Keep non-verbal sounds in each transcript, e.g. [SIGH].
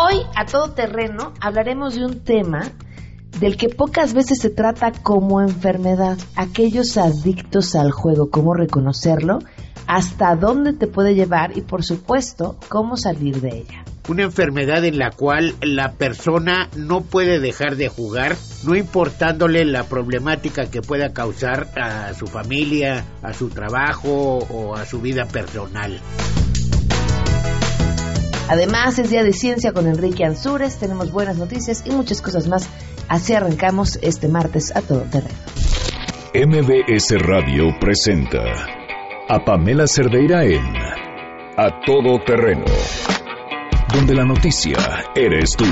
Hoy, a todo terreno, hablaremos de un tema del que pocas veces se trata como enfermedad. Aquellos adictos al juego, cómo reconocerlo, hasta dónde te puede llevar y, por supuesto, cómo salir de ella. Una enfermedad en la cual la persona no puede dejar de jugar, no importándole la problemática que pueda causar a su familia, a su trabajo o a su vida personal. Además, es día de ciencia con Enrique Ansures, tenemos buenas noticias y muchas cosas más. Así arrancamos este martes a todo terreno. MBS Radio presenta a Pamela Cerdeira en A Todo Terreno, donde la noticia eres tú.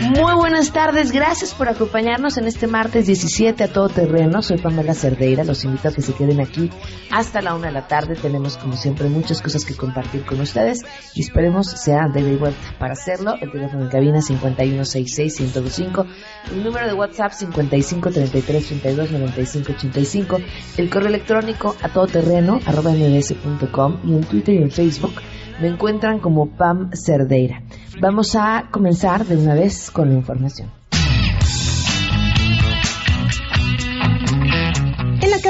Muy buenas tardes, gracias por acompañarnos en este martes 17 a todo terreno. Soy Pamela Cerdeira, los invito a que se queden aquí hasta la una de la tarde. Tenemos como siempre muchas cosas que compartir con ustedes y esperemos sea de y vuelta. Para hacerlo, el teléfono en cabina 5166-1025, el número de WhatsApp 5533329585, el correo electrónico a todoterreno arroba y en Twitter y en Facebook me encuentran como Pam Cerdeira. Vamos a comenzar de una vez con la información.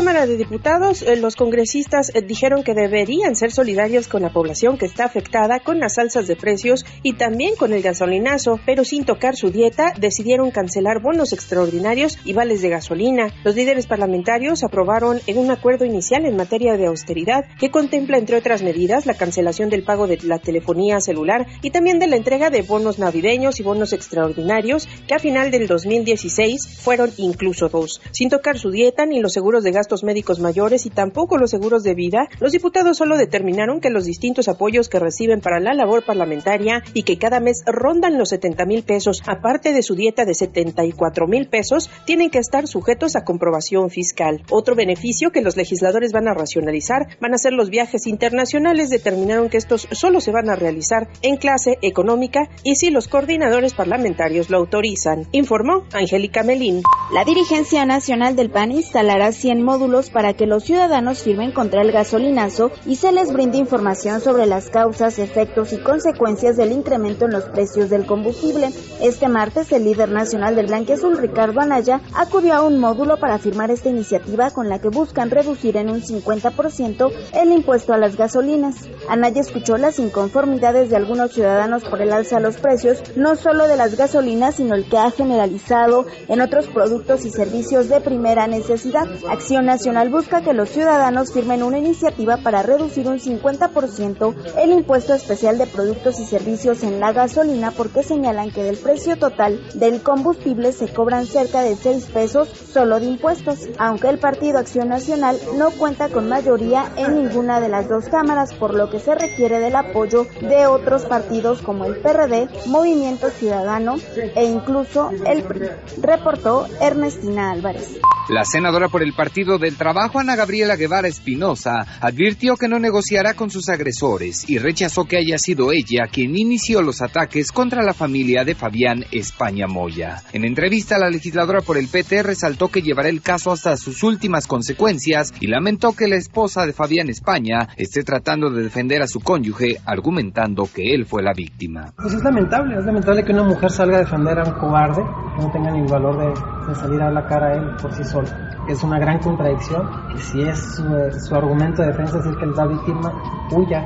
Cámara de Diputados, eh, los congresistas eh, dijeron que deberían ser solidarios con la población que está afectada con las alzas de precios y también con el gasolinazo, pero sin tocar su dieta, decidieron cancelar bonos extraordinarios y vales de gasolina. Los líderes parlamentarios aprobaron en un acuerdo inicial en materia de austeridad que contempla, entre otras medidas, la cancelación del pago de la telefonía celular y también de la entrega de bonos navideños y bonos extraordinarios que a final del 2016 fueron incluso dos, sin tocar su dieta ni los seguros de gastos médicos mayores y tampoco los seguros de vida, los diputados solo determinaron que los distintos apoyos que reciben para la labor parlamentaria y que cada mes rondan los 70 mil pesos, aparte de su dieta de 74 mil pesos, tienen que estar sujetos a comprobación fiscal. Otro beneficio que los legisladores van a racionalizar van a ser los viajes internacionales. Determinaron que estos solo se van a realizar en clase económica y si los coordinadores parlamentarios lo autorizan, informó Angélica Melín. La dirigencia nacional del PAN instalará 100 módulos para que los ciudadanos firmen contra el gasolinazo y se les brinde información sobre las causas, efectos y consecuencias del incremento en los precios del combustible. Este martes, el líder nacional del Blanquiazul, Ricardo Anaya, acudió a un módulo para firmar esta iniciativa con la que buscan reducir en un 50% el impuesto a las gasolinas. Anaya escuchó las inconformidades de algunos ciudadanos por el alza a los precios, no solo de las gasolinas, sino el que ha generalizado en otros productos y servicios de primera necesidad. Acción Nacional busca que los ciudadanos firmen una iniciativa para reducir un 50% el impuesto especial de productos y servicios en la gasolina porque señalan que del precio total del combustible se cobran cerca de 6 pesos solo de impuestos, aunque el Partido Acción Nacional no cuenta con mayoría en ninguna de las dos cámaras, por lo que se requiere del apoyo de otros partidos como el PRD, Movimiento Ciudadano e incluso el PRI, reportó Ernestina Álvarez. La senadora por el Partido del Trabajo, Ana Gabriela Guevara Espinosa, advirtió que no negociará con sus agresores y rechazó que haya sido ella quien inició los ataques contra la familia de Fabián España Moya. En entrevista, la legisladora por el PT resaltó que llevará el caso hasta sus últimas consecuencias y lamentó que la esposa de Fabián España esté tratando de defender a su cónyuge, argumentando que él fue la víctima. Pues es lamentable, es lamentable que una mujer salga a defender a un cobarde, que no tenga ni el valor de, salir a la cara a él por sí solo. Es una gran contradicción, que si es su, argumento de defensa decir que la víctima huya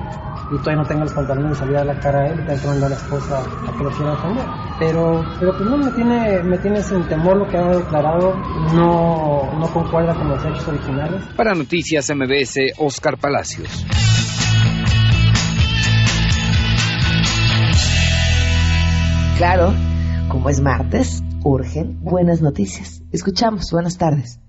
y todavía no tenga los pantalones de salir a la cara a él y tomando a la esposa a que lo quiera defender. Pero, pero pues no, me tiene, me tiene sin temor lo que ha declarado, no, no concuerda con los hechos originales. Para Noticias MBS, Oscar Palacios. Claro, como es martes, urgen buenas noticias. Escuchamos, buenas tardes.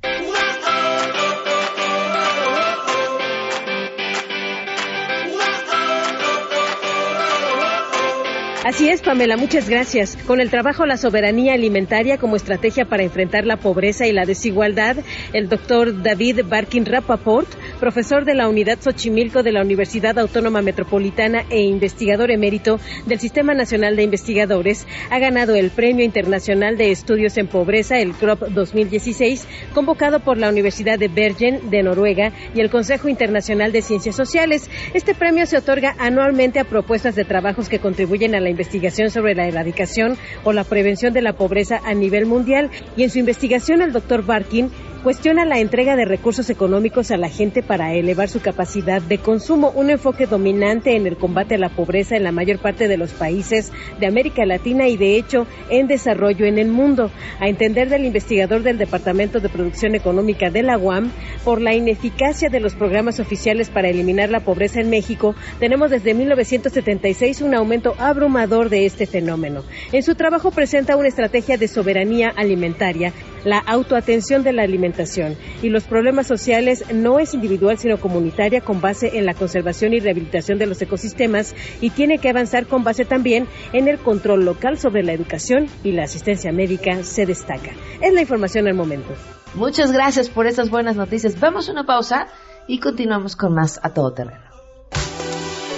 Así es, Pamela, muchas gracias. Con el trabajo La Soberanía Alimentaria como estrategia para enfrentar la pobreza y la desigualdad, el doctor David Barkin Rapaport profesor de la Unidad Xochimilco de la Universidad Autónoma Metropolitana e investigador emérito del Sistema Nacional de Investigadores, ha ganado el Premio Internacional de Estudios en Pobreza, el CROP 2016, convocado por la Universidad de Bergen de Noruega y el Consejo Internacional de Ciencias Sociales. Este premio se otorga anualmente a propuestas de trabajos que contribuyen a la investigación sobre la erradicación o la prevención de la pobreza a nivel mundial y en su investigación el doctor Barkin cuestiona la entrega de recursos económicos a la gente para elevar su capacidad de consumo, un enfoque dominante en el combate a la pobreza en la mayor parte de los países de América Latina y de hecho en desarrollo en el mundo. A entender del investigador del Departamento de Producción Económica de la UAM, por la ineficacia de los programas oficiales para eliminar la pobreza en México, tenemos desde 1976 un aumento abrumador de este fenómeno. En su trabajo presenta una estrategia de soberanía alimentaria, la autoatención de la alimentación y los problemas sociales no es individual sino comunitaria con base en la conservación y rehabilitación de los ecosistemas y tiene que avanzar con base también en el control local sobre la educación y la asistencia médica se destaca. Es la información al momento. Muchas gracias por estas buenas noticias. Vamos a una pausa y continuamos con más a todo terreno.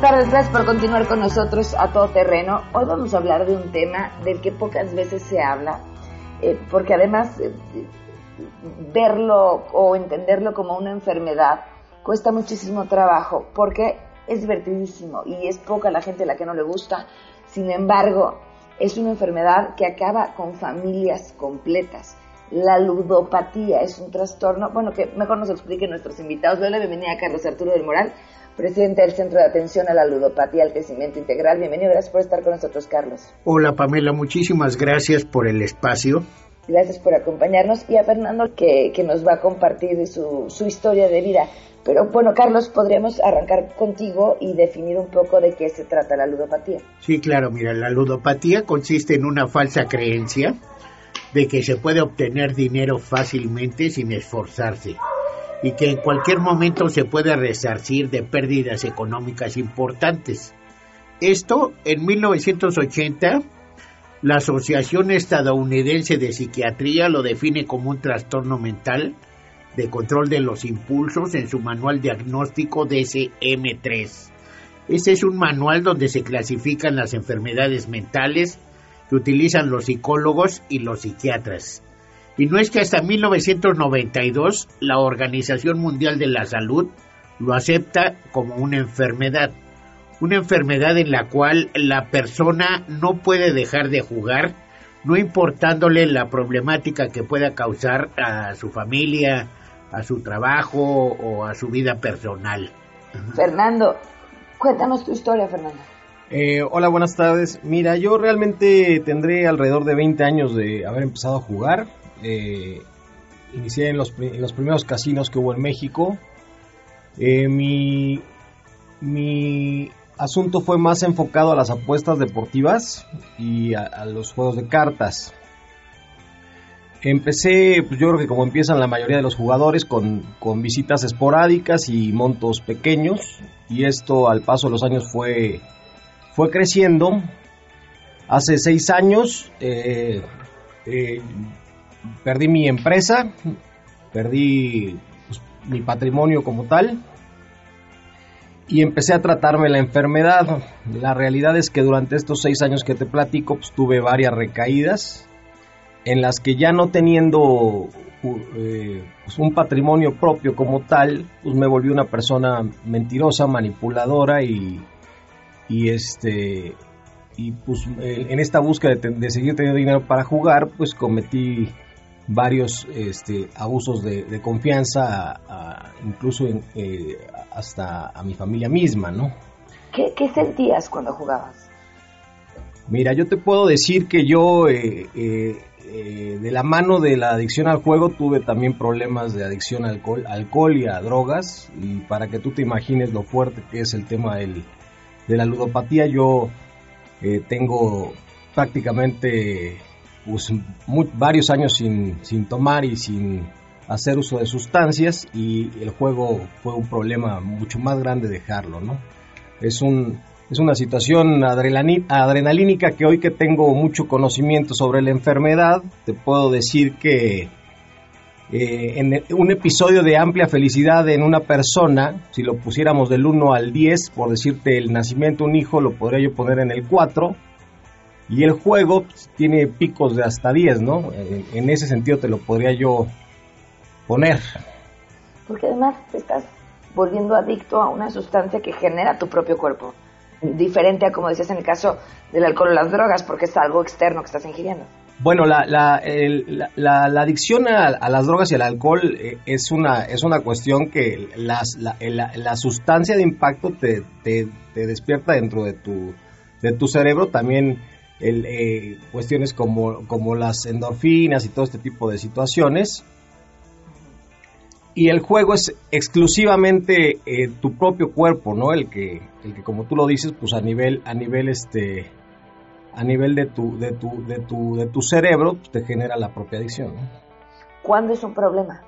Buenas tardes, gracias por continuar con nosotros a todo terreno. Hoy vamos a hablar de un tema del que pocas veces se habla, eh, porque además eh, verlo o entenderlo como una enfermedad cuesta muchísimo trabajo, porque es divertidísimo y es poca la gente a la que no le gusta. Sin embargo, es una enfermedad que acaba con familias completas. La ludopatía es un trastorno, bueno, que mejor nos expliquen nuestros invitados. Doy la bienvenida a Carlos Arturo del Moral, presidente del Centro de Atención a la Ludopatía al Crecimiento Integral. Bienvenido, gracias por estar con nosotros, Carlos. Hola, Pamela, muchísimas gracias por el espacio. Gracias por acompañarnos y a Fernando que, que nos va a compartir su, su historia de vida. Pero bueno, Carlos, podríamos arrancar contigo y definir un poco de qué se trata la ludopatía. Sí, claro, mira, la ludopatía consiste en una falsa creencia de que se puede obtener dinero fácilmente sin esforzarse y que en cualquier momento se puede resarcir de pérdidas económicas importantes. Esto en 1980 la Asociación Estadounidense de Psiquiatría lo define como un trastorno mental de control de los impulsos en su manual diagnóstico DSM-3. Este es un manual donde se clasifican las enfermedades mentales que utilizan los psicólogos y los psiquiatras. Y no es que hasta 1992 la Organización Mundial de la Salud lo acepta como una enfermedad. Una enfermedad en la cual la persona no puede dejar de jugar, no importándole la problemática que pueda causar a su familia, a su trabajo o a su vida personal. Fernando, cuéntanos tu historia, Fernando. Eh, hola, buenas tardes. Mira, yo realmente tendré alrededor de 20 años de haber empezado a jugar. Eh, inicié en los, los, primeros casinos que hubo en México. Eh, mi, mi, asunto fue más enfocado a las apuestas deportivas y a, los juegos de cartas. Empecé, pues yo creo que como empiezan la mayoría de los jugadores, con, con, visitas esporádicas y montos pequeños. Y esto al paso de los años fue, fue creciendo. Hace seis años eh, perdí mi empresa, perdí pues, mi patrimonio como tal y empecé a tratarme la enfermedad. La realidad es que durante estos seis años que te platico, pues, tuve varias recaídas en las que ya no teniendo eh, pues un patrimonio propio como tal, pues me volví una persona mentirosa, manipuladora y, este y pues en esta búsqueda de, de, seguir teniendo dinero para jugar, pues cometí varios este, abusos de, confianza, incluso eh, hasta a mi familia misma, ¿no? ¿Qué, sentías cuando jugabas? Mira, yo te puedo decir que yo, eh, eh, de la mano de la adicción al juego, tuve también problemas de adicción al alcohol, alcohol y a drogas, y para que tú te imagines lo fuerte que es el tema del, de la ludopatía, yo tengo prácticamente pues, varios años sin, sin tomar y sin hacer uso de sustancias y el juego fue un problema mucho más grande dejarlo, ¿no? Es un es una situación adrenalínica que hoy que tengo mucho conocimiento sobre la enfermedad, te puedo decir que eh, en un episodio de amplia felicidad en una persona, si lo pusiéramos del 1 al 10, por decirte el nacimiento de un hijo, lo podría yo poner en el 4, y el juego pues, tiene picos de hasta 10, ¿no? En, ese sentido te lo podría yo poner. Porque además te estás volviendo adicto a una sustancia que genera tu propio cuerpo. Diferente a, como decías, en el caso del alcohol o las drogas, porque es algo externo que estás ingiriendo. Bueno, la, la, la, adicción a, las drogas y al alcohol eh, es, una, es una cuestión que las, la, sustancia de impacto te, te, te, despierta dentro de tu, de tu cerebro. También el, eh, cuestiones como, como las endorfinas y todo este tipo de situaciones. Y el juego es exclusivamente eh, tu propio cuerpo, ¿no? El que, el que como tú lo dices, pues a nivel, a nivel este, a nivel de tu, de tu, de tu, de tu cerebro, pues, te genera la propia adicción. ¿Cuándo es un problema?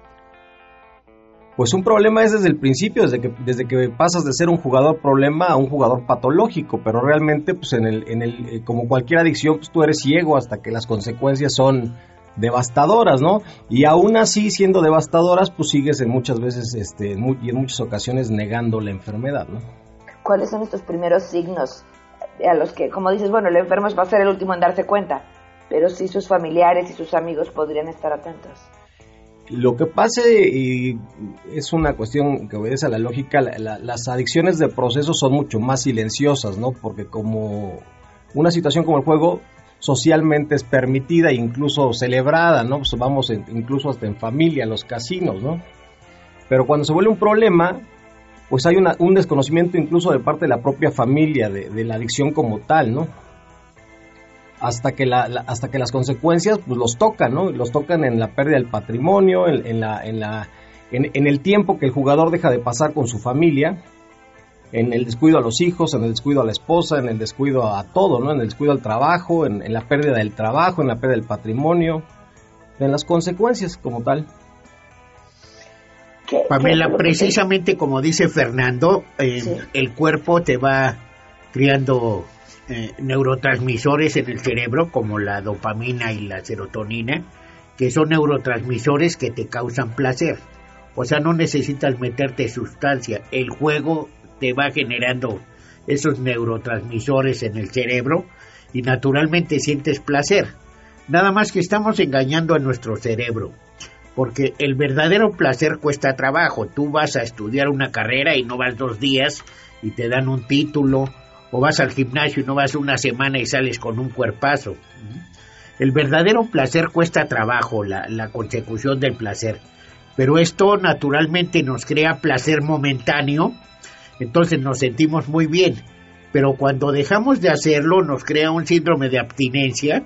Pues un problema es desde el principio, desde que, desde que pasas de ser un jugador problema a un jugador patológico, pero realmente, pues en el, en el, eh, como cualquier adicción, pues tú eres ciego hasta que las consecuencias son devastadoras, ¿no? Y aún así, siendo devastadoras, pues sigues en muchas veces, este, y en muchas ocasiones negando la enfermedad, ¿no? ¿Cuáles son estos primeros signos a los que, como dices, bueno, el enfermo va a ser el último en darse cuenta, pero sí sus familiares y sus amigos podrían estar atentos? Lo que pasa y es una cuestión que obedece a la lógica, las adicciones de proceso son mucho más silenciosas, ¿no? Porque como una situación como el juego socialmente es permitida e incluso celebrada, ¿no? Pues vamos incluso hasta en familia, los casinos, ¿no? Pero cuando se vuelve un problema, pues hay un desconocimiento incluso de parte de la propia familia de la adicción como tal, ¿no? Hasta que, la, hasta que las consecuencias pues, los tocan, ¿no? Los tocan en la pérdida del patrimonio, en, la, en, la, en, el tiempo que el jugador deja de pasar con su familia, en el descuido a los hijos, en el descuido a la esposa, en el descuido a todo, ¿no? En el descuido al trabajo, en, la pérdida del trabajo, en la pérdida del patrimonio, en las consecuencias como tal. Pamela, precisamente como dice Fernando, el cuerpo te va criando eh, neurotransmisores en el cerebro, como la dopamina y la serotonina, que son neurotransmisores que te causan placer. O sea, no necesitas meterte sustancia. El juego te va generando esos neurotransmisores en el cerebro y naturalmente sientes placer. Nada más que estamos engañando a nuestro cerebro, porque el verdadero placer cuesta trabajo. Tú vas a estudiar una carrera y no vas dos días y te dan un título o vas al gimnasio y no vas una semana y sales con un cuerpazo. El verdadero placer cuesta trabajo, la, la consecución del placer. Pero esto naturalmente nos crea placer momentáneo, entonces nos sentimos muy bien. Pero cuando dejamos de hacerlo nos crea un síndrome de abstinencia,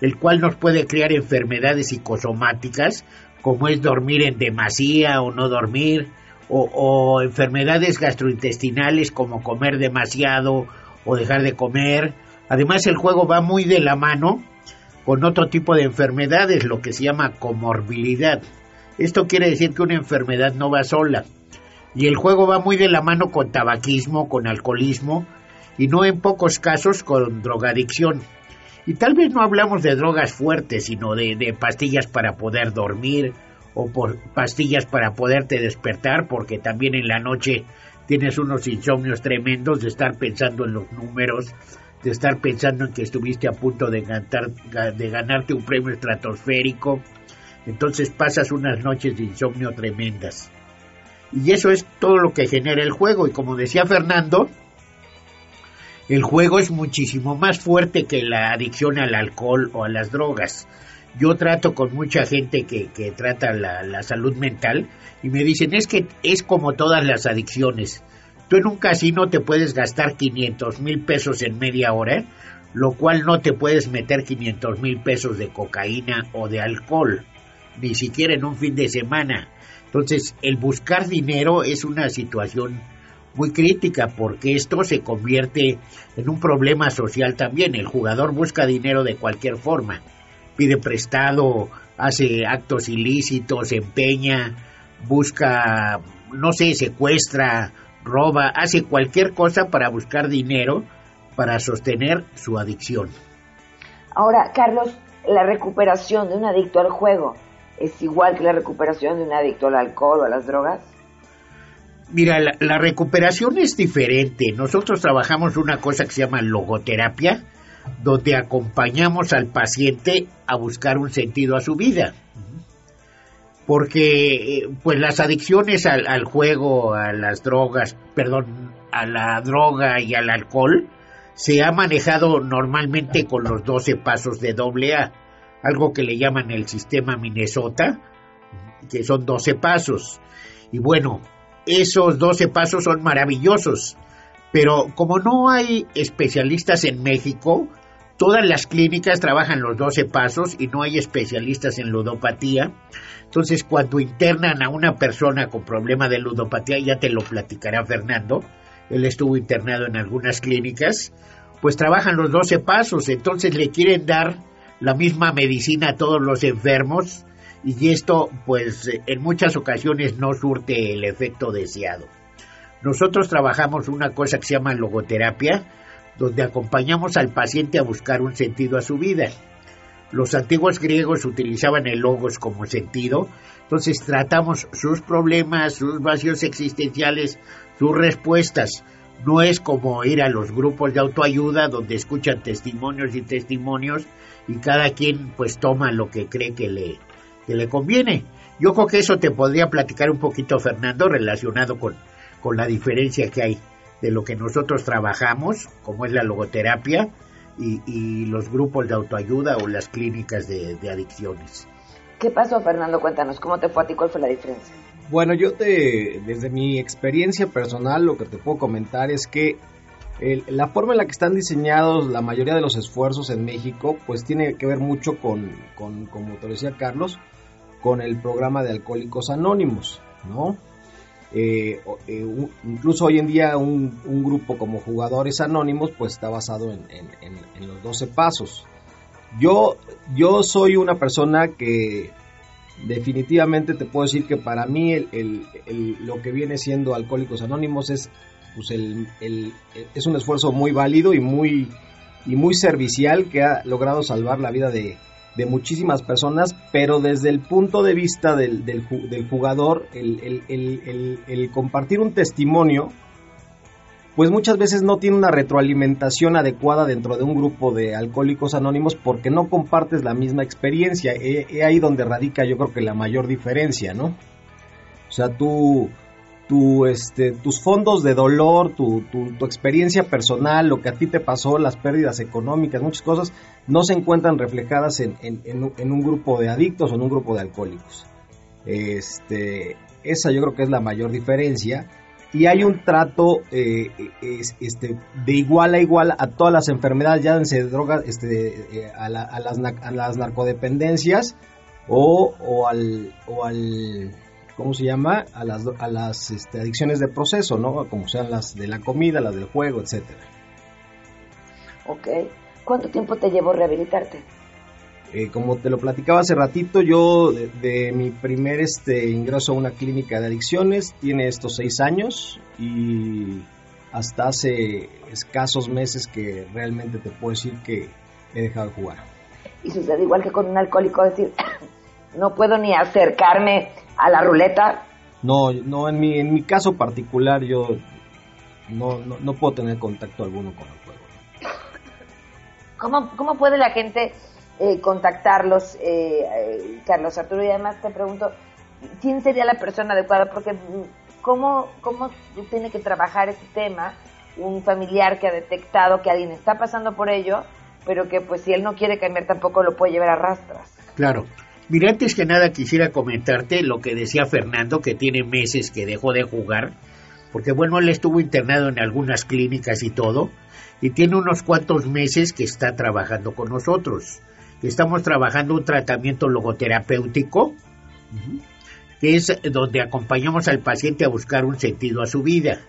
el cual nos puede crear enfermedades psicosomáticas, como es dormir en demasía o no dormir, o, enfermedades gastrointestinales como comer demasiado o dejar de comer. Además el juego va muy de la mano con otro tipo de enfermedades, lo que se llama comorbilidad. Esto quiere decir que una enfermedad no va sola. Y el juego va muy de la mano con tabaquismo, con alcoholismo y no en pocos casos con drogadicción. Y tal vez no hablamos de drogas fuertes, sino de, pastillas para poder dormir, o por pastillas para poderte despertar, porque también en la noche tienes unos insomnios tremendos de estar pensando en los números, de estar pensando en que estuviste a punto de, de ganarte un premio estratosférico. Entonces pasas unas noches de insomnio tremendas. Y eso es todo lo que genera el juego. Y como decía Fernando, el juego es muchísimo más fuerte que la adicción al alcohol o a las drogas. Yo trato con mucha gente que, que trata la, la salud mental y me dicen, es que es como todas las adicciones. Tú en un casino te puedes gastar 500 mil pesos en media hora, lo cual no te puedes meter 500 mil pesos de cocaína o de alcohol, ni siquiera en un fin de semana. Entonces, el buscar dinero es una situación muy crítica porque esto se convierte en un problema social también. El jugador busca dinero de cualquier forma, pide prestado, hace actos ilícitos, empeña, busca, no sé, secuestra, roba, hace cualquier cosa para buscar dinero para sostener su adicción. Ahora, Carlos, la recuperación de un adicto al juego es igual que la recuperación de un adicto al alcohol o a las drogas. Mira, la, la, recuperación es diferente. Nosotros trabajamos una cosa que se llama logoterapia, donde acompañamos al paciente a buscar un sentido a su vida. Porque pues las adicciones al, al juego, a las drogas, perdón, a la droga y al alcohol, se ha manejado normalmente con los 12 pasos de doble A, algo que le llaman el sistema Minnesota, que son 12 pasos. Y bueno, esos 12 pasos son maravillosos, pero como no hay especialistas en México, todas las clínicas trabajan los 12 pasos y no hay especialistas en ludopatía. Entonces, cuando internan a una persona con problema de ludopatía, ya te lo platicará Fernando, él estuvo internado en algunas clínicas, pues trabajan los 12 pasos, entonces le quieren dar la misma medicina a todos los enfermos y esto pues en muchas ocasiones no surte el efecto deseado. Nosotros trabajamos una cosa que se llama logoterapia, donde acompañamos al paciente a buscar un sentido a su vida. Los antiguos griegos utilizaban el logos como sentido, entonces tratamos sus problemas, sus vacíos existenciales, sus respuestas. No es como ir a los grupos de autoayuda donde escuchan testimonios y testimonios y cada quien pues toma lo que cree que le, que le conviene. Yo creo que eso te podría platicar un poquito Fernando relacionado con, con la diferencia que hay de lo que nosotros trabajamos, como es la logoterapia, y, y los grupos de autoayuda o las clínicas de, de, adicciones. ¿Qué pasó, Fernando? Cuéntanos, ¿cómo te fue a ti? ¿Cuál fue la diferencia? Bueno, yo te, desde mi experiencia personal, lo que te puedo comentar es que el, la forma en la que están diseñados la mayoría de los esfuerzos en México, pues tiene que ver mucho con, con como te decía Carlos, con el programa de Alcohólicos Anónimos, ¿no? Eh, eh, incluso hoy en día un, grupo como Jugadores Anónimos pues está basado en, en, en, en, los 12 pasos. Yo, yo soy una persona que definitivamente te puedo decir que para mí el, el, el, lo que viene siendo Alcohólicos Anónimos es, pues es un esfuerzo muy válido y muy, y muy servicial que ha logrado salvar la vida de, de muchísimas personas, pero desde el punto de vista del, del, jugador, el, el, el, compartir un testimonio, pues muchas veces no tiene una retroalimentación adecuada dentro de un grupo de alcohólicos anónimos porque no compartes la misma experiencia. Es ahí donde radica yo creo que la mayor diferencia, ¿no? O sea, tú, este, tus fondos de dolor, tu, experiencia personal, lo que a ti te pasó, las pérdidas económicas, muchas cosas, no se encuentran reflejadas en, un grupo de adictos o en un grupo de alcohólicos. Este, esa yo creo que es la mayor diferencia. Y hay un trato eh, es, este, de igual a igual a todas las enfermedades, de drogas, este, eh, a, la, a, las, narcodependencias o al ¿cómo se llama? A las, a las este, adicciones de proceso, ¿no? Como sean las de la comida, las del juego, etcétera. Ok. ¿Cuánto tiempo te llevó rehabilitarte? Eh, como te lo platicaba hace ratito, yo de, de, mi primer este, ingreso a una clínica de adicciones tiene estos seis años y hasta hace escasos meses que realmente te puedo decir que he dejado de jugar. Y sucede igual que con un alcohólico, decir, no puedo ni acercarme a la ruleta. No, no en mi, en mi caso particular yo no, no, no puedo tener contacto alguno con el juego. ¿Cómo, cómo puede la gente eh, contactarlos, eh, eh, Carlos Arturo? Y además te pregunto, ¿quién sería la persona adecuada? Porque ¿cómo, cómo tiene que trabajar este tema un familiar que ha detectado que alguien está pasando por ello, pero que pues si él no quiere cambiar tampoco lo puede llevar a rastras? Claro. Mira, antes que nada quisiera comentarte lo que decía Fernando, que tiene meses que dejó de jugar, porque bueno, él estuvo internado en algunas clínicas y todo, y tiene unos cuantos meses que está trabajando con nosotros. Estamos trabajando un tratamiento logoterapéutico, que es donde acompañamos al paciente a buscar un sentido a su vida.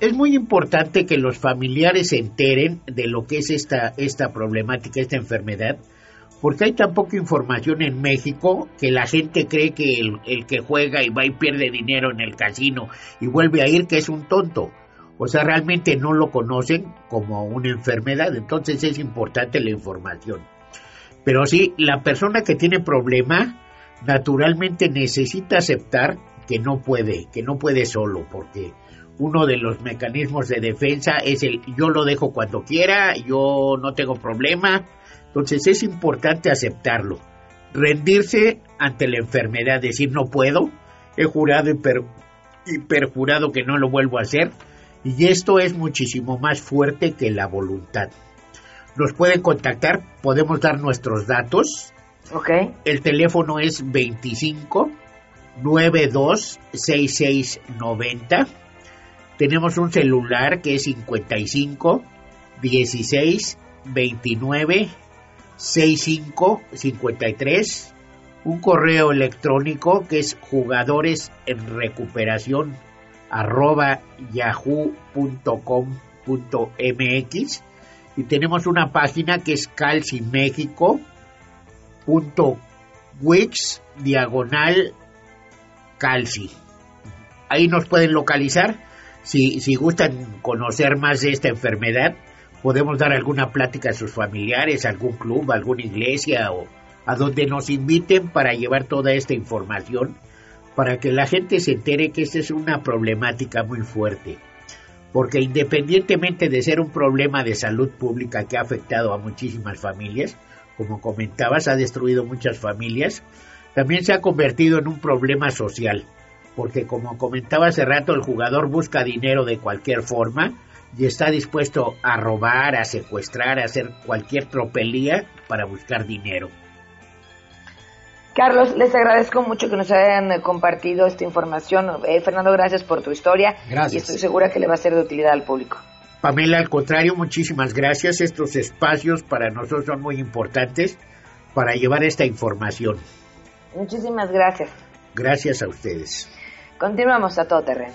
Es muy importante que los familiares se enteren de lo que es esta, esta problemática, esta enfermedad, porque hay tan poca información en México que la gente cree que el, que juega y va y pierde dinero en el casino y vuelve a ir que es un tonto. O sea, realmente no lo conocen como una enfermedad, entonces es importante la información. Pero sí, la persona que tiene problema naturalmente necesita aceptar que no puede, que no puede solo, porque uno de los mecanismos de defensa es el yo lo dejo cuando quiera, yo no tengo problema, entonces es importante aceptarlo, rendirse ante la enfermedad, decir no puedo, he jurado y, perjurado que no lo vuelvo a hacer, y esto es muchísimo más fuerte que la voluntad. Nos pueden contactar, podemos dar nuestros datos. Okay. El teléfono es 25 92 90. Tenemos un celular que es 55 16 29 6553, un correo electrónico que es jugadores en recuperación arroba yahoo.com.mx y tenemos una página que es calcimexico.wix diagonal calci. Ahí nos pueden localizar si, si gustan conocer más de esta enfermedad podemos dar alguna plática a sus familiares, algún club, alguna iglesia o a donde nos inviten para llevar toda esta información, para que la gente se entere que esta es una problemática muy fuerte. Porque independientemente de ser un problema de salud pública que ha afectado a muchísimas familias, como comentabas, ha destruido muchas familias, también se ha convertido en un problema social, porque como comentaba hace rato, el jugador busca dinero de cualquier forma, y está dispuesto a robar, a secuestrar, a hacer cualquier tropelía para buscar dinero. Carlos, les agradezco mucho que nos hayan compartido esta información. Eh, Fernando, gracias por tu historia. Gracias. Y estoy segura que le va a ser de utilidad al público. Pamela, al contrario, muchísimas gracias. Estos espacios para nosotros son muy importantes para llevar esta información. Muchísimas gracias. Gracias a ustedes. Continuamos a todo terreno.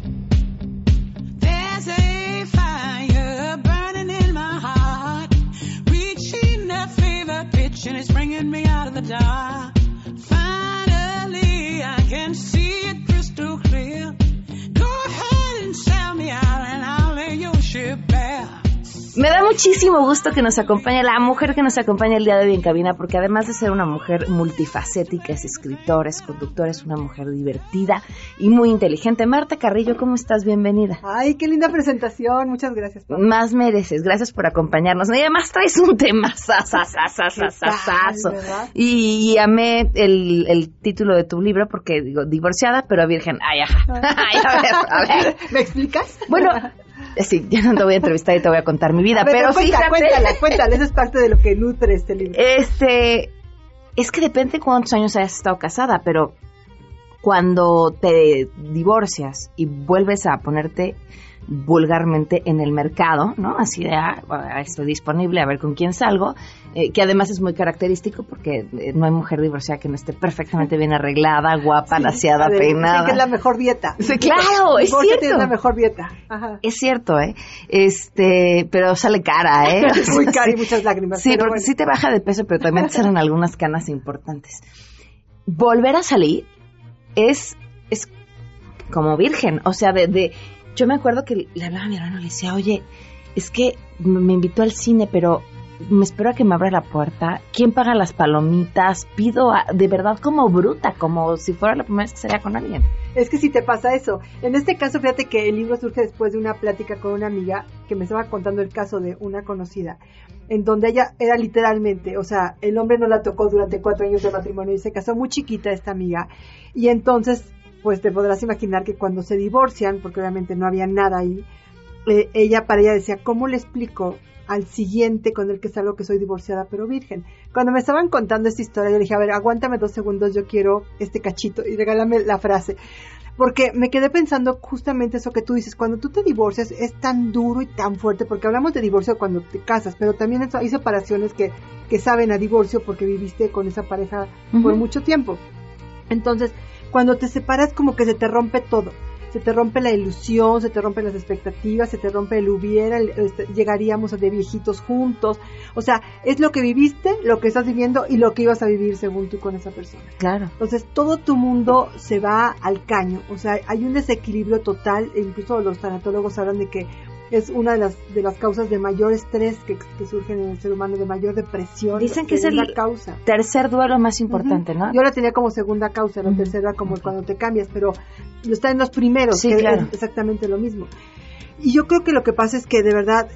Muchísimo gusto que nos acompañe la mujer que nos acompaña el día de hoy en cabina, porque además de ser una mujer multifacética, es escritora, es conductora, es una mujer divertida y muy inteligente. Marta Carrillo, ¿cómo estás? Bienvenida. Ay, qué linda presentación. Muchas gracias. Más mereces. Gracias por acompañarnos. Y además traes un tema y, y amé el, el título de tu libro porque digo divorciada pero virgen. Ay, ajá. Ay, a ver, a ver. ¿Me explicas? Bueno, Sí, ya no te voy a entrevistar y te voy a contar mi vida, pero sí. Cuéntala, cuéntala, eso es parte de lo que nutre este libro. Este, es que depende cuántos años hayas estado casada, pero cuando te divorcias y vuelves a ponerte vulgarmente en el mercado, ¿no? Así de, ah, estoy disponible, a ver con quién salgo, eh, que además es muy característico porque eh, no hay mujer divorciada que no esté perfectamente bien arreglada, guapa, laseada, peinada. Sí, que es la mejor dieta. Sí, claro, es cierto. Es la mejor dieta. Es cierto, ¿eh? Este, pero sale cara, ¿eh? [LAUGHS] muy cara y muchas lágrimas. Sí, porque sí te baja de peso, pero también te salen algunas canas importantes. Volver a salir es, es como virgen, o sea, de, de yo me acuerdo que le hablaba a mi hermano, le decía, oye, es que me invitó al cine, pero me espero a que me abra la puerta, quién paga las palomitas, pido a- de verdad como bruta, como si fuera la primera vez que salía con alguien. Es que si te pasa eso. En este caso, fíjate que el libro surge después de una plática con una amiga que me estaba contando el caso de una conocida, en donde ella era literalmente, o sea, el hombre no la tocó durante cuatro años de matrimonio y se casó muy chiquita esta amiga. Y entonces, pues te podrás imaginar que cuando se divorcian, porque obviamente no había nada ahí, eh, ella para ella decía, ¿cómo le explico al siguiente con el que salgo que soy divorciada pero virgen? Cuando me estaban contando esta historia, yo dije, a ver, aguántame dos segundos, yo quiero este cachito y regálame la frase. Porque me quedé pensando justamente eso que tú dices, cuando tú te divorcias es tan duro y tan fuerte, porque hablamos de divorcio cuando te casas, pero también hay separaciones que, que saben a divorcio porque viviste con esa pareja por mucho tiempo. Entonces, cuando te separas como que se te rompe todo. Se te rompe la ilusión, se te rompen las expectativas, se te rompe el hubiera, el- este, llegaríamos de viejitos juntos. O sea, es lo que viviste, lo que estás viviendo y lo que ibas a vivir según tú con esa persona. Claro. Entonces todo tu mundo se va al caño, o sea, hay un desequilibrio total, e incluso los tanatólogos hablan de que es una de las de las causas de mayor estrés que, que surgen en el ser humano, de mayor depresión. Dicen que es el causa. tercer duelo más importante, ¿no? Yo la tenía como segunda causa, la tercera como cuando te cambias, pero está en los primeros, Sí, que claro. es exactamente lo mismo. Y yo creo que lo que pasa es que de verdad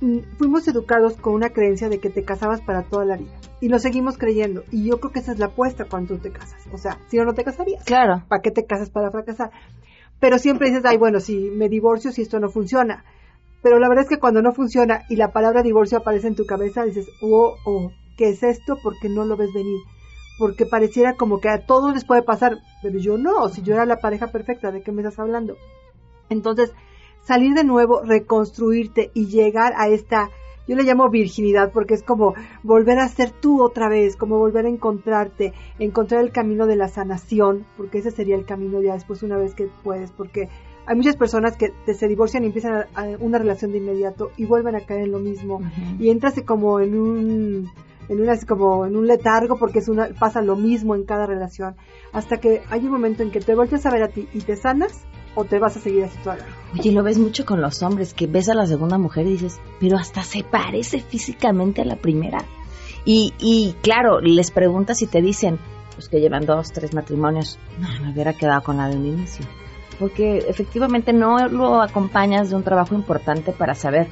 mm, fuimos educados con una creencia de que te casabas para toda la vida. Y lo seguimos creyendo. Y yo creo que esa es la apuesta cuando tú te casas. O sea, si no, no te casarías. Claro. ¿Para qué te casas para fracasar? Pero siempre dices, ay, bueno, si me divorcio, si esto no funciona. Pero la verdad es que cuando no funciona y la palabra divorcio aparece en tu cabeza, dices, oh, oh, ¿qué es esto? Porque no lo ves venir. Porque pareciera como que a todos les puede pasar, pero yo no, si yo era la pareja perfecta, ¿de qué me estás hablando? Entonces, salir de nuevo, reconstruirte y llegar a esta, yo le llamo virginidad porque es como volver a ser tú otra vez, como volver a encontrarte, encontrar el camino de la sanación, porque ese sería el camino ya después una vez que puedes, porque hay muchas personas que te- se divorcian y empiezan a- a una relación de inmediato y vuelven a caer en lo mismo y entras como en un en una como en un letargo porque es una pasa lo mismo en cada relación hasta que hay un momento en que te vuelves a ver a ti y te sanas o te vas a seguir así toda. Oye, lo ves mucho con los hombres, que ves a la segunda mujer y dices, pero hasta se parece físicamente a la primera. Y, y claro, les preguntas y te dicen, pues que llevan dos, tres matrimonios. No, me hubiera quedado con la de un inicio. Porque efectivamente no lo acompañas de un trabajo importante para saber,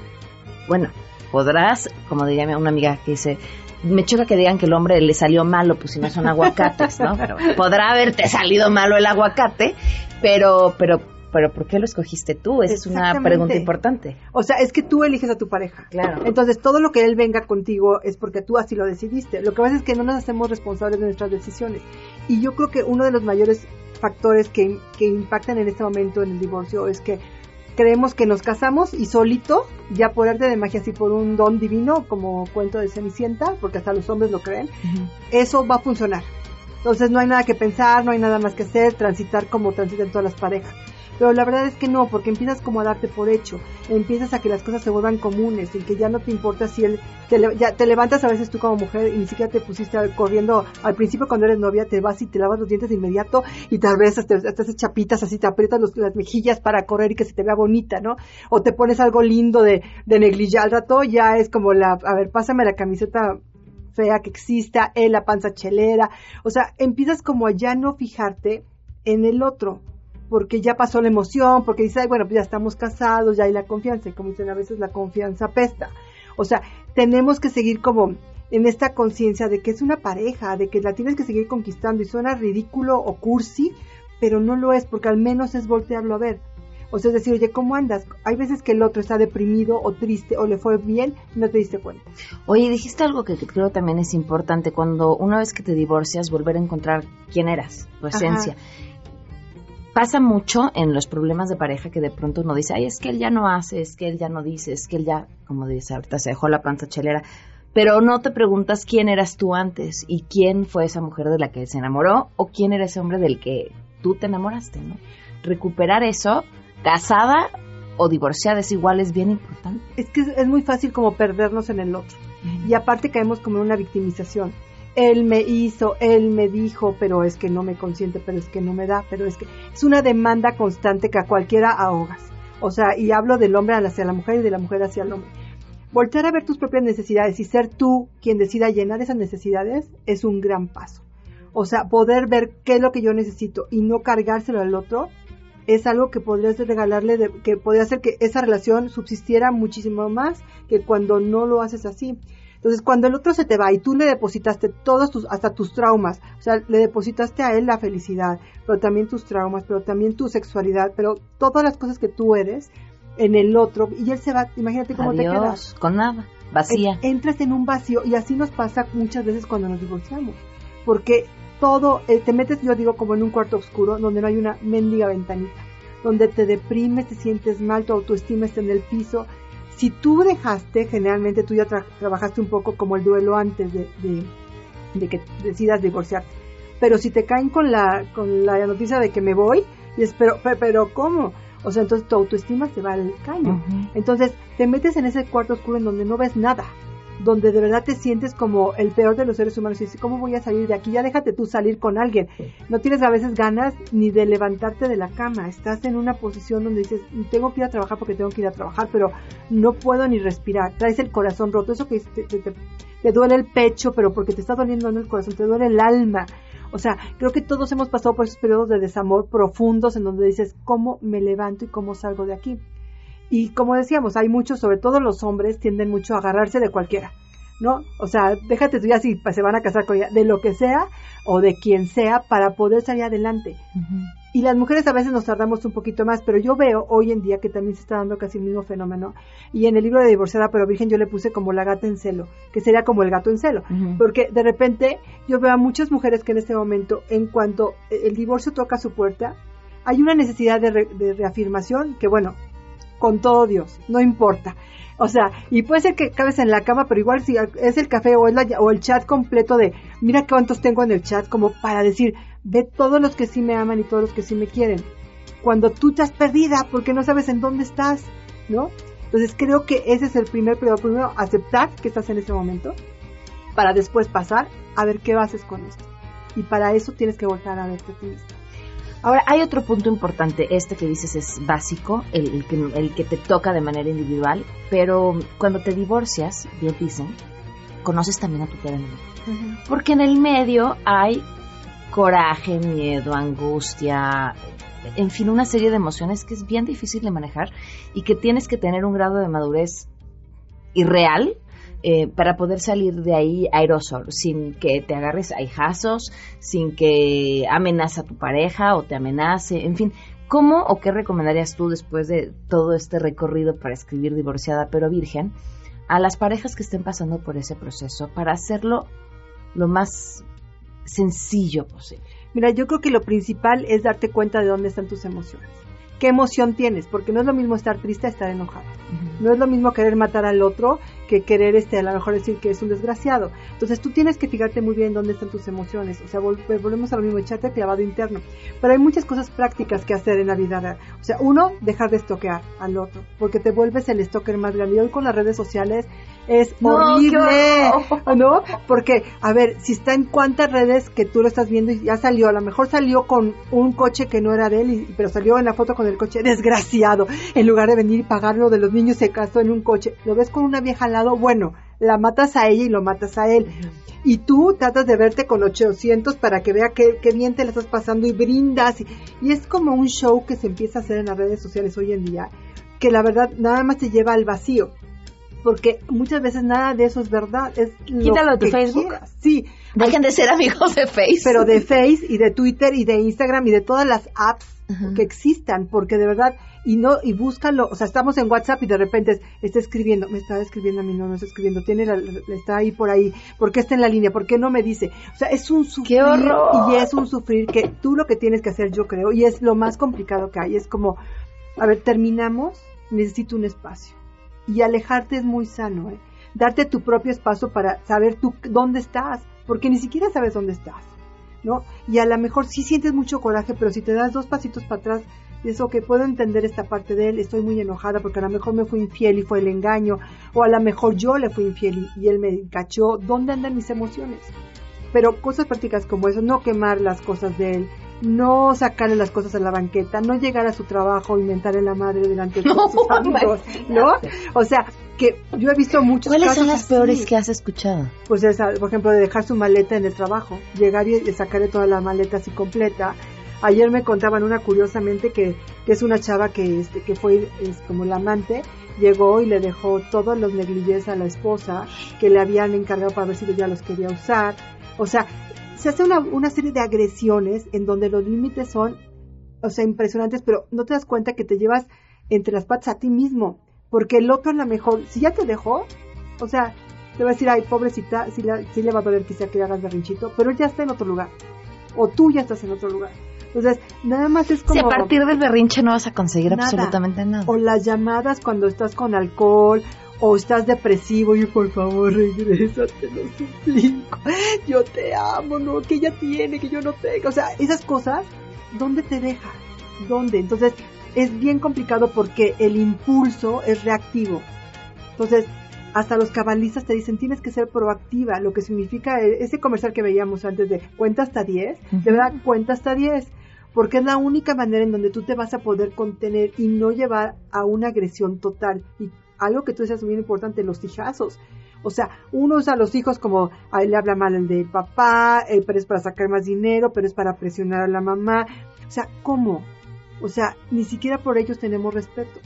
bueno, podrás, como diría una amiga que dice, me choca que digan que el hombre le salió malo, pues si no son aguacates, ¿no? [LAUGHS] Pero podrá haberte salido malo el aguacate, pero, pero, pero ¿por qué lo escogiste tú? Esa es una pregunta importante. O sea, es que tú eliges a tu pareja. Claro. Entonces, todo lo que él venga contigo es porque tú así lo decidiste. Lo que pasa es que no nos hacemos responsables de nuestras decisiones. Y yo creo que uno de los mayores factores que, que impactan en este momento en el divorcio es que creemos que nos casamos y solito, ya por arte de magia, así por un don divino, como cuento de Cenicienta, porque hasta los hombres lo creen, eso va a funcionar. Entonces no hay nada que pensar, no hay nada más que hacer, transitar como transitan todas las parejas. Pero la verdad es que no, porque empiezas como a darte por hecho, empiezas a que las cosas se vuelvan comunes, y que ya no te importa si él, te, ya te levantas a veces tú como mujer y ni siquiera te pusiste corriendo, al principio cuando eres novia te vas y te lavas los dientes de inmediato y tal vez hasta, haces chapitas así, te aprietas los- las mejillas para correr y que se te vea bonita, ¿no? O te pones algo lindo de, de negligé al rato, ya es como la, a ver, pásame la camiseta fea que exista, eh, la panza chelera, o sea, empiezas como a ya no fijarte en el otro, porque ya pasó la emoción, porque dices, ay, bueno, pues ya estamos casados, ya hay la confianza, y como dicen a veces la confianza pesta. O sea, tenemos que seguir como en esta conciencia de que es una pareja, de que la tienes que seguir conquistando, y suena ridículo o cursi, pero no lo es, porque al menos es voltearlo a ver. O sea, es decir, oye, ¿cómo andas? Hay veces que el otro está deprimido o triste o le fue bien y no te diste cuenta. Oye, dijiste algo que creo también es importante, cuando una vez que te divorcias, volver a encontrar quién eras, tu Ajá. Pasa mucho en los problemas de pareja que de pronto uno dice, ay, es que él ya no hace, es que él ya no dice, es que él ya, como dice ahorita, se dejó la panza chelera. Pero no te preguntas quién eras tú antes y quién fue esa mujer de la que se enamoró o quién era ese hombre del que tú te enamoraste, ¿no? Recuperar eso, casada o divorciada, es igual, es bien importante. Es que es, es muy fácil como perdernos en el otro. Y aparte caemos como en una victimización. Él me hizo, él me dijo, pero es que no me consiente, pero es que no me da, pero es que es una demanda constante que a cualquiera ahogas. O sea, y hablo del hombre hacia la mujer y de la mujer hacia el hombre. voltear a ver tus propias necesidades y ser tú quien decida llenar esas necesidades es un gran paso. O sea, poder ver qué es lo que yo necesito y no cargárselo al otro es algo que podrías regalarle, de, que podría hacer que esa relación subsistiera muchísimo más que cuando no lo haces así. Entonces, cuando el otro se te va y tú le depositaste todos tus, hasta tus traumas, o sea, le depositaste a él la felicidad, pero también tus traumas, pero también tu sexualidad, pero todas las cosas que tú eres en el otro, y él se va, imagínate cómo te quedas. con nada, vacía. Entras en un vacío, y así nos pasa muchas veces cuando nos divorciamos, porque todo, eh, te metes, yo digo, como en un cuarto oscuro, donde no hay una mendiga ventanita, donde te deprimes, te sientes mal, tu autoestima está en el piso, si tú dejaste, generalmente tú ya trabajaste un poco como el duelo antes de, de, que decidas divorciarte. Pero si te caen con la, con la noticia de que me voy, y es, pero, pero, ¿cómo? O sea, entonces tu autoestima se va al caño. Entonces te metes en ese cuarto oscuro en donde no ves nada donde de verdad te sientes como el peor de los seres humanos y dices, ¿cómo voy a salir de aquí? Ya déjate tú salir con alguien. No tienes a veces ganas ni de levantarte de la cama. Estás en una posición donde dices, tengo que ir a trabajar porque tengo que ir a trabajar, pero no puedo ni respirar. Traes el corazón roto. Eso que te, te, duele el pecho, pero porque te está doliendo en el corazón, te duele el alma. O sea, creo que todos hemos pasado por esos periodos de desamor profundos en donde dices, ¿cómo me levanto y cómo salgo de aquí? Y como decíamos, hay muchos, sobre todo los hombres, tienden mucho a agarrarse de cualquiera, ¿no? O sea, déjate tú ya si se van a casar con ella, de lo que sea o de quien sea para poder salir adelante. Y las mujeres a veces nos tardamos un poquito más, pero yo veo hoy en día que también se está dando casi el mismo fenómeno. Y en el libro de Divorciada pero Virgen yo le puse como la gata en celo, que sería como el gato en celo. Porque de repente yo veo a muchas mujeres que en este momento, en cuanto el divorcio toca su puerta, hay una necesidad de, de reafirmación que, bueno, con todo Dios, no importa. O sea, y puede ser que cabes en la cama, pero igual si es el café o, es la, o el chat completo de, mira cuántos tengo en el chat, como para decir, ve todos los que sí me aman y todos los que sí me quieren. Cuando tú estás perdida porque no sabes en dónde estás, ¿no? Entonces creo que ese es el primer pero Primero, aceptar que estás en ese momento, para después pasar a ver qué haces con esto. Y para eso tienes que volver a verte tú mismo. Ahora, hay otro punto importante, este que dices es básico, el, que, el que te toca de manera individual, pero cuando te divorcias, bien dicen, conoces también a tu término. Porque en el medio hay coraje, miedo, angustia, en fin, una serie de emociones que es bien difícil de manejar y que tienes que tener un grado de madurez irreal eh, para poder salir de ahí aerosol, sin que te agarres a sin que amenaza a tu pareja o te amenace, en fin. ¿Cómo o qué recomendarías tú después de todo este recorrido para escribir divorciada pero virgen a las parejas que estén pasando por ese proceso para hacerlo lo más sencillo posible? Mira, yo creo que lo principal es darte cuenta de dónde están tus emociones qué emoción tienes, porque no es lo mismo estar triste a estar enojado. No es lo mismo querer matar al otro que querer este a lo mejor decir que es un desgraciado. Entonces tú tienes que fijarte muy bien dónde están tus emociones, o sea, volvemos a lo mismo, echarte clavado interno. Pero hay muchas cosas prácticas que hacer en la vida. O sea, uno, dejar de estoquear al otro, porque te vuelves el stalker más grande. Y hoy con las redes sociales es horrible, ¿no? Porque, a ver, si está en cuántas redes que tú lo estás viendo y ya salió, a lo mejor salió con un coche que no era de él, pero salió en la foto con el coche desgraciado, en lugar de venir y pagarlo de los niños se casó en un coche, lo ves con una vieja al lado, bueno, la matas a ella y lo matas a él. Y tú tratas de verte con 800 para que vea qué, bien te la estás pasando y brindas. Y, y es como un show que se empieza a hacer en las redes sociales hoy en día, que la verdad nada más te lleva al vacío porque muchas veces nada de eso es verdad. Es Quítalo de Facebook. Sí. Dejen de ser amigos de Facebook. Pero de Face y de Twitter y de Instagram y de todas las apps que existan, porque de verdad, y no, y búscalo, o sea, estamos en WhatsApp y de repente está escribiendo, me está escribiendo a mí, no, no está escribiendo, tiene la, está ahí por ahí, ¿por qué está en la línea? ¿Por qué no me dice? O sea, es un sufrir y es un sufrir que tú lo que tienes que hacer, yo creo, y es lo más complicado que hay, es como, a ver, terminamos, necesito un espacio y alejarte es muy sano, ¿eh? Darte tu propio espacio para saber tú dónde estás, porque ni siquiera sabes dónde estás, ¿no? Y a lo mejor sí sientes mucho coraje, pero si te das dos pasitos para atrás, eso que puedo entender esta parte de él, estoy muy enojada porque a lo mejor me fui infiel y fue el engaño, o a lo mejor yo le fui infiel y, y él me cachó, ¿dónde andan mis emociones? Pero cosas prácticas como eso, no quemar las cosas de él, no sacarle las cosas a la banqueta, no llegar a su trabajo y mentarle la madre delante [LAUGHS] de sus amigos, ¿no? O sea, porque yo he visto muchos ¿Cuáles casos son las así. peores que has escuchado? Pues esa, por ejemplo, de dejar su maleta en el trabajo, llegar y y sacarle toda la maleta así completa. Ayer me contaban una curiosamente que, que es una chava que, este, que fue es como la amante, llegó y le dejó todos los negligés a la esposa que le habían encargado para ver si ella los quería usar. O sea, se hace una, una serie de agresiones en donde los límites son, o sea, impresionantes, pero no te das cuenta que te llevas entre las patas a ti mismo, porque el otro a lo mejor, si ya te dejó, o sea, te va a decir, ay, pobrecita, sí, la- sí le va a doler quizá que le hagas berrinchito, pero él ya está en otro lugar, o tú ya estás en otro lugar. Entonces, nada más es como... Si a partir del berrinche no vas a conseguir Nada. absolutamente nada. O las llamadas cuando estás con alcohol o estás depresivo y por favor regresa, te lo suplico. Yo te amo, no, que ella tiene, que yo no tengo. O sea, esas cosas, ¿dónde te deja? ¿Dónde? Entonces, es bien complicado porque el impulso es reactivo. Entonces, hasta los cabalistas te dicen, tienes que ser proactiva, lo que significa eh, ese comercial que veíamos antes de cuenta hasta 10, de verdad, cuenta hasta 10, porque es la única manera en donde tú te vas a poder contener y no llevar a una agresión total. Y algo que tú decías muy importante, los hijazos. O sea, uno usa a los hijos como, a le habla mal el de papá, eh, pero es para sacar más dinero, pero es para presionar a la mamá. O sea, ¿cómo? O sea, ni siquiera por ellos tenemos respeto.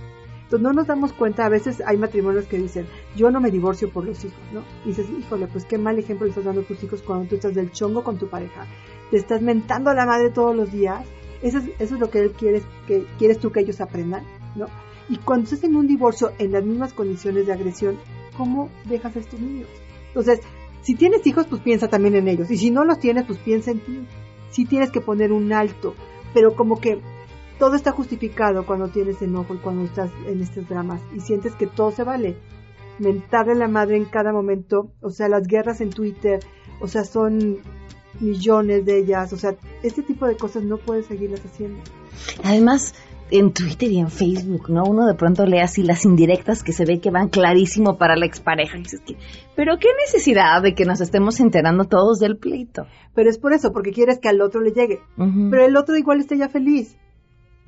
Entonces no nos damos cuenta, a veces hay matrimonios que dicen, yo no me divorcio por los hijos, ¿no? Y dices, híjole, pues qué mal ejemplo le estás dando a tus hijos cuando tú estás del chongo con tu pareja. Te estás mentando a la madre todos los días. Eso es, eso es lo que él quiere, que quieres tú que ellos aprendan, ¿no? Y cuando estás en un divorcio en las mismas condiciones de agresión, ¿cómo dejas a estos niños? Entonces, si tienes hijos, pues piensa también en ellos. Y si no los tienes, pues piensa en ti. Sí tienes que poner un alto. Pero como que todo está justificado cuando tienes enojo y cuando estás en estos dramas y sientes que todo se vale. Mentarle a la madre en cada momento, o sea, las guerras en Twitter, o sea, son millones de ellas, o sea, este tipo de cosas no puedes seguirlas haciendo. Además, en Twitter y en Facebook, ¿no? Uno de pronto lee así las indirectas que se ve que van clarísimo para la expareja. Pero qué necesidad de que nos estemos enterando todos del pleito. Pero es por eso, porque quieres que al otro le llegue. Pero el otro igual esté ya feliz.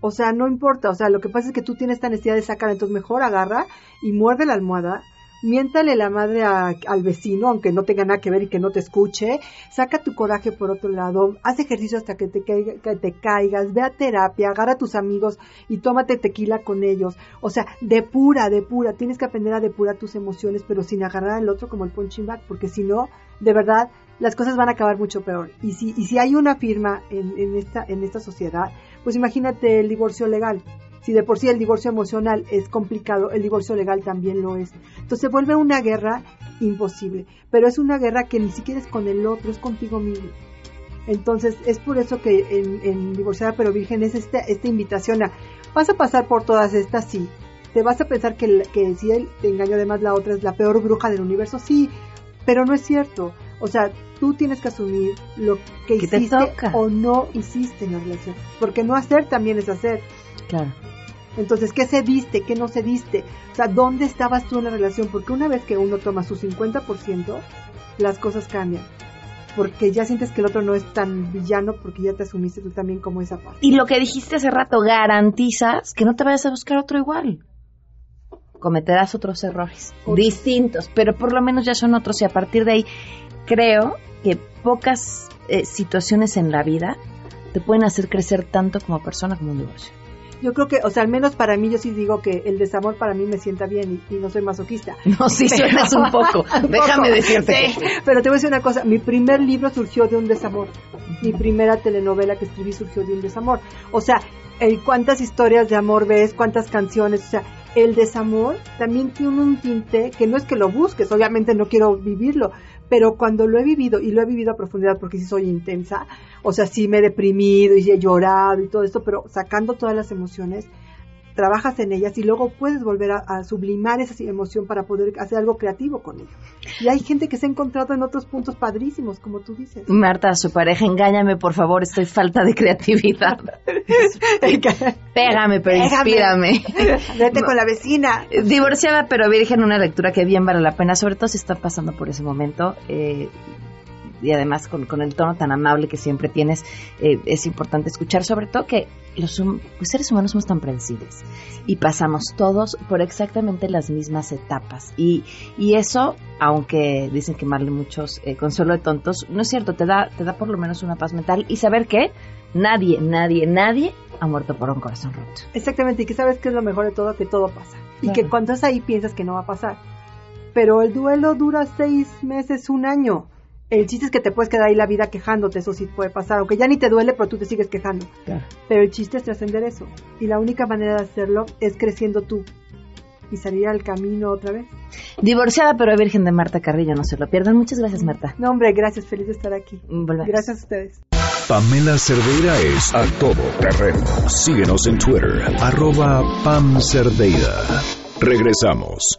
O sea, no importa. O sea, lo que pasa es que tú tienes esta necesidad de sacar, entonces mejor agarra y muerde la almohada. Miéntale la madre al vecino, aunque no tenga nada que ver y que no te escuche. Saca tu coraje por otro lado. Haz ejercicio hasta que te, caiga- que te caigas. Ve a terapia. Agarra a tus amigos y tómate tequila con ellos. O sea, depura, depura. Tienes que aprender a depurar tus emociones, pero sin agarrar al otro como el punching bag, porque si no, de verdad, las cosas van a acabar mucho peor. Y si, y si hay una firma en, en, esta, en esta sociedad, pues imagínate el divorcio legal. Si de por sí el divorcio emocional es complicado, el divorcio legal también lo es. Entonces se vuelve una guerra imposible. Pero es una guerra que ni siquiera es con el otro, es contigo mismo. Entonces es por eso que en, en Divorciada pero Virgen es esta, esta invitación a, vas a pasar por todas estas, sí. Te vas a pensar que, que si él te engaña además la otra es la peor bruja del universo, sí, pero no es cierto. O sea, tú tienes que asumir lo que Que te hiciste o no hiciste en la relación. Porque no hacer también es hacer. Claro. Entonces, ¿qué se diste? ¿Qué no se diste? O sea, ¿dónde estabas tú en la relación? Porque una vez que uno toma su 50%, las cosas cambian. Porque ya sientes que el otro no es tan villano porque ya te asumiste tú también como esa parte. Y lo que dijiste hace rato, garantizas que no te vayas a buscar otro igual. Cometerás otros errores distintos, pero por lo menos ya son otros y a partir de ahí creo que pocas eh, situaciones en la vida te pueden hacer crecer tanto como persona como un divorcio. Yo creo que, o sea, al menos para mí, yo sí digo que el desamor para mí me sienta bien y, y no soy masoquista. [LAUGHS] No, sí suenas un poco. [LAUGHS] Un Déjame poco. decirte Sí, Pero te voy a decir una cosa, mi primer libro surgió de un desamor. Mi primera telenovela que escribí surgió de un desamor. O sea, eh, cuántas historias de amor ves, cuántas canciones, o sea, el desamor también tiene un tinte que no es que lo busques, obviamente no quiero vivirlo, pero cuando lo he vivido, y lo he vivido a profundidad porque sí soy intensa, o sea, sí me he deprimido y he llorado y todo esto, pero sacando todas las emociones, trabajas en ellas y luego puedes volver a, a sublimar esa emoción para poder hacer algo creativo con ello. Y hay gente que se ha encontrado en otros puntos padrísimos, como tú dices. Marta, su pareja, engáñame, por favor, estoy falta de creatividad. [LAUGHS] Pégame, pero inspírame. Vete con la vecina. Divorciada pero virgen, una lectura que bien vale la pena, sobre todo si está pasando por ese momento. Eh, y además con, con, el tono tan amable que siempre tienes, eh, es importante escuchar, sobre todo que los, seres humanos somos tan predecibles y pasamos todos por exactamente las mismas etapas. Y, y eso, aunque dicen que quemarle muchos eh, consuelo de tontos, no es cierto, te da, te da por lo menos una paz mental y saber que nadie, nadie, nadie ha muerto por un corazón roto. Exactamente, y que sabes que es lo mejor de todo, que todo pasa. Y que cuando estás ahí piensas que no va a pasar. Pero el duelo dura seis meses, un año. El chiste es que te puedes quedar ahí la vida quejándote, eso sí puede pasar, aunque ya ni te duele, pero tú te sigues quejando. Pero el chiste es trascender eso. Y la única manera de hacerlo es creciendo tú y salir al camino otra vez. Divorciada pero virgen de Marta Carrillo, no se lo pierdan. Muchas gracias, Marta. No, hombre, gracias, feliz de estar aquí. Gracias a ustedes. Pamela Cerdeira es a todo terreno. Síguenos en Twitter, arroba Pam Cerdeira. Regresamos.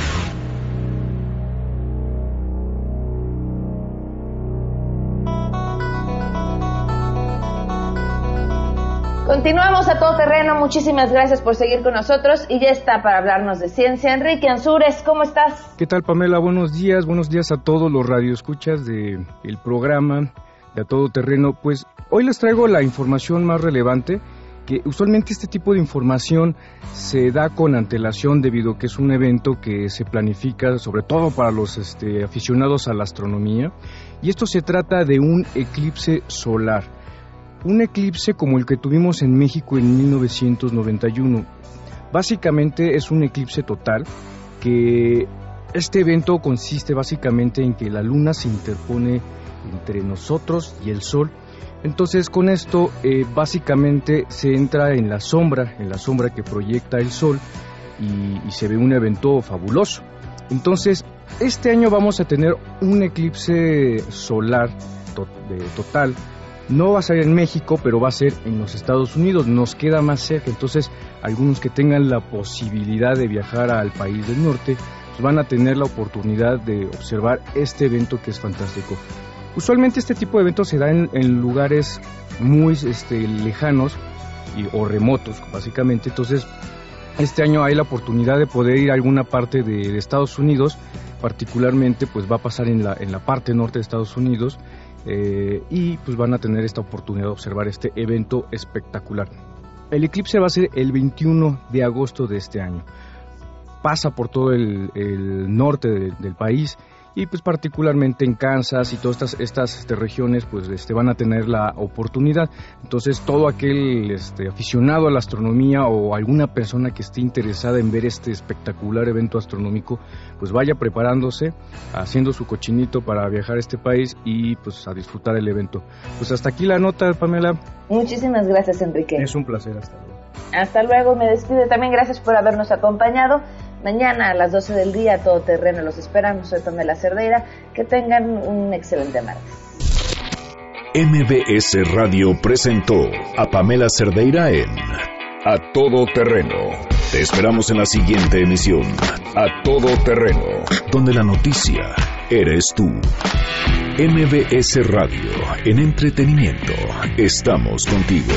Continuamos a todo terreno. Muchísimas gracias por seguir con nosotros. Y ya está para hablarnos de ciencia. Enrique Ansures, ¿cómo estás? ¿Qué tal, Pamela? Buenos días. Buenos días a todos los radioescuchas del el programa de A Todo Terreno. Pues hoy les traigo la información más relevante. Que usualmente este tipo de información se da con antelación debido a que es un evento que se planifica sobre todo para los este, aficionados a la astronomía. Y esto se trata de un eclipse solar un eclipse como el que tuvimos en México en 1991. Básicamente es un eclipse total que este evento consiste básicamente en que la luna se interpone entre nosotros y el sol. Entonces con esto eh, básicamente se entra en la sombra, en la sombra que proyecta el sol y, se ve un evento fabuloso. Entonces este año vamos a tener un eclipse solar total no va a ser en México, pero va a ser en los Estados Unidos, nos queda más cerca, entonces algunos que tengan la posibilidad de viajar al país del norte pues van a tener la oportunidad de observar este evento que es fantástico. Usualmente este tipo de eventos se da en, lugares muy este, lejanos y, o remotos, básicamente, entonces este año hay la oportunidad de poder ir a alguna parte de, Estados Unidos, particularmente pues va a pasar en la, en la parte norte de Estados Unidos, eh, y pues van a tener esta oportunidad de observar este evento espectacular. El eclipse va a ser el 21 de agosto de este año. Pasa por todo el, norte del país y pues particularmente en Kansas y todas estas, estas este, regiones pues este, van a tener la oportunidad. Entonces todo aquel este, aficionado a la astronomía o alguna persona que esté interesada en ver este espectacular evento astronómico pues vaya preparándose, haciendo su cochinito para viajar a este país y pues a disfrutar el evento. Pues hasta aquí la nota, Pamela. Muchísimas gracias, Enrique. Es un placer, hasta luego. Hasta luego, me despido también, gracias por habernos acompañado. Mañana a las 12 del día, todo terreno, los esperamos. Soy Pamela Cerdeira. Que tengan un excelente martes. MBS Radio presentó a Pamela Cerdeira en A Todo Terreno. Te esperamos en la siguiente emisión, A Todo Terreno, donde la noticia eres tú. MBS Radio, en entretenimiento, estamos contigo.